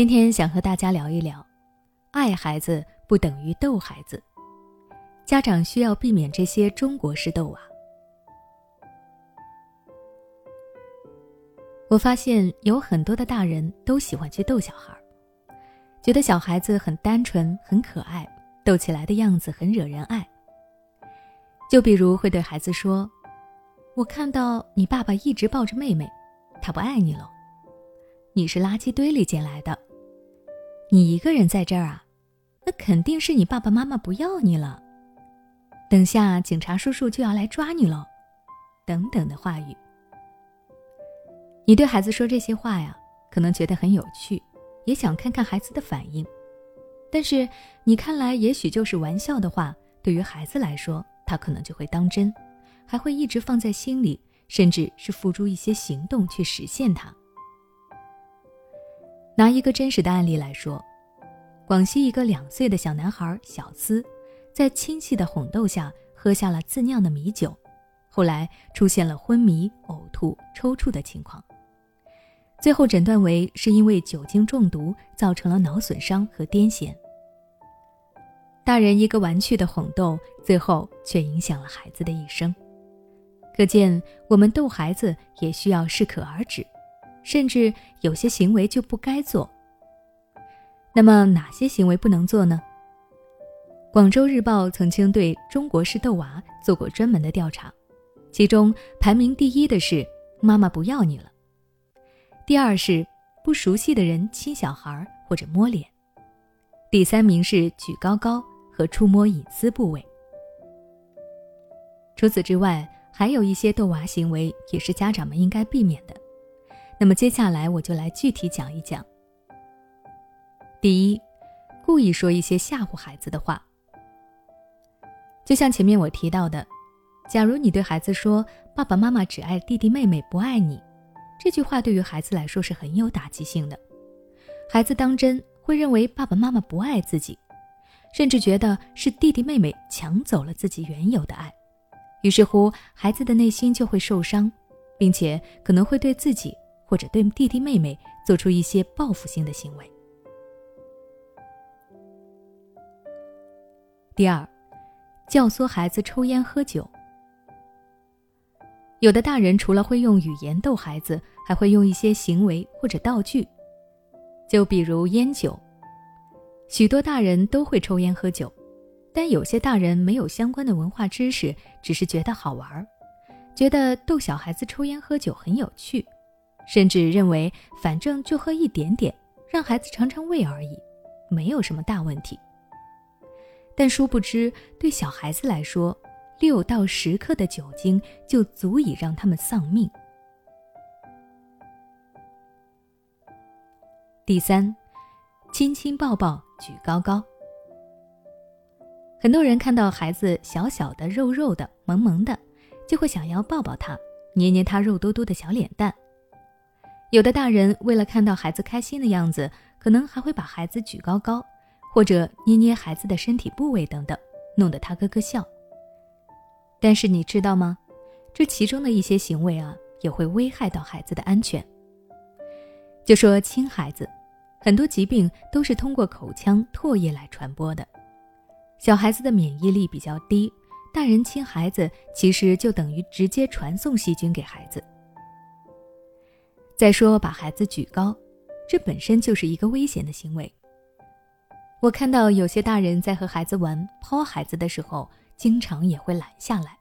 今天想和大家聊一聊，爱孩子不等于逗孩子，家长需要避免这些中国式逗娃。我发现有很多的大人都喜欢去逗小孩，觉得小孩子很单纯、很可爱，逗起来的样子很惹人爱。就比如会对孩子说：“我看到你爸爸一直抱着妹妹，他不爱你了。你是垃圾堆里捡来的。”你一个人在这儿啊，那肯定是你爸爸妈妈不要你了。等下警察叔叔就要来抓你了，等等的话语。你对孩子说这些话呀，可能觉得很有趣，也想看看孩子的反应。但是你看来也许就是玩笑的话，对于孩子来说，他可能就会当真，还会一直放在心里，甚至是付诸一些行动去实现它。拿一个真实的案例来说，广西一个两岁的小男孩小思，在亲戚的哄逗下喝下了自酿的米酒，后来出现了昏迷、呕吐、抽搐的情况，最后诊断为是因为酒精中毒造成了脑损伤和癫痫。大人一个玩趣的哄逗，最后却影响了孩子的一生。可见，我们逗孩子也需要适可而止。甚至有些行为就不该做。那么哪些行为不能做呢？广州日报曾经对中国式逗娃做过专门的调查，其中排名第一的是“妈妈不要你了”，第二是不熟悉的人亲小孩或者摸脸，第三名是举高高和触摸隐私部位。除此之外，还有一些逗娃行为也是家长们应该避免的。那么接下来我就来具体讲一讲。第一，故意说一些吓唬孩子的话，就像前面我提到的，假如你对孩子说“爸爸妈妈只爱弟弟妹妹，不爱你”，这句话对于孩子来说是很有打击性的。孩子当真会认为爸爸妈妈不爱自己，甚至觉得是弟弟妹妹抢走了自己原有的爱，于是乎孩子的内心就会受伤，并且可能会对自己。或者对弟弟妹妹做出一些报复性的行为。第二，教唆孩子抽烟喝酒。有的大人除了会用语言逗孩子，还会用一些行为或者道具，就比如烟酒。许多大人都会抽烟喝酒，但有些大人没有相关的文化知识，只是觉得好玩，觉得逗小孩子抽烟喝酒很有趣。甚至认为，反正就喝一点点，让孩子尝尝味而已，没有什么大问题。但殊不知，对小孩子来说，六到十克的酒精就足以让他们丧命。第三，亲亲抱抱举高高。很多人看到孩子小小的、肉肉的、萌萌的，就会想要抱抱他，捏捏他肉嘟嘟的小脸蛋。有的大人为了看到孩子开心的样子，可能还会把孩子举高高，或者捏捏孩子的身体部位等等，弄得他咯咯笑。但是你知道吗？这其中的一些行为啊，也会危害到孩子的安全。就说亲孩子，很多疾病都是通过口腔、唾液来传播的。小孩子的免疫力比较低，大人亲孩子其实就等于直接传送细菌给孩子。再说，把孩子举高，这本身就是一个危险的行为。我看到有些大人在和孩子玩抛孩子的时候，经常也会拦下来。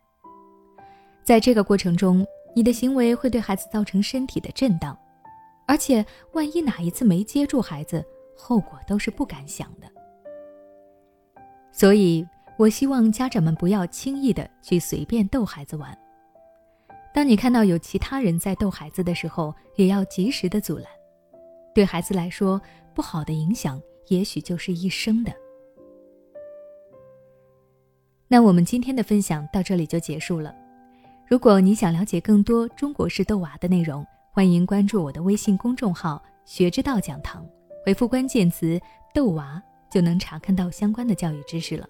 在这个过程中，你的行为会对孩子造成身体的震荡，而且万一哪一次没接住孩子，后果都是不敢想的。所以，我希望家长们不要轻易的去随便逗孩子玩。当你看到有其他人在逗孩子的时候，也要及时的阻拦。对孩子来说，不好的影响也许就是一生的。那我们今天的分享到这里就结束了。如果你想了解更多中国式逗娃的内容，欢迎关注我的微信公众号“学之道讲堂”，回复关键词“逗娃”就能查看到相关的教育知识了。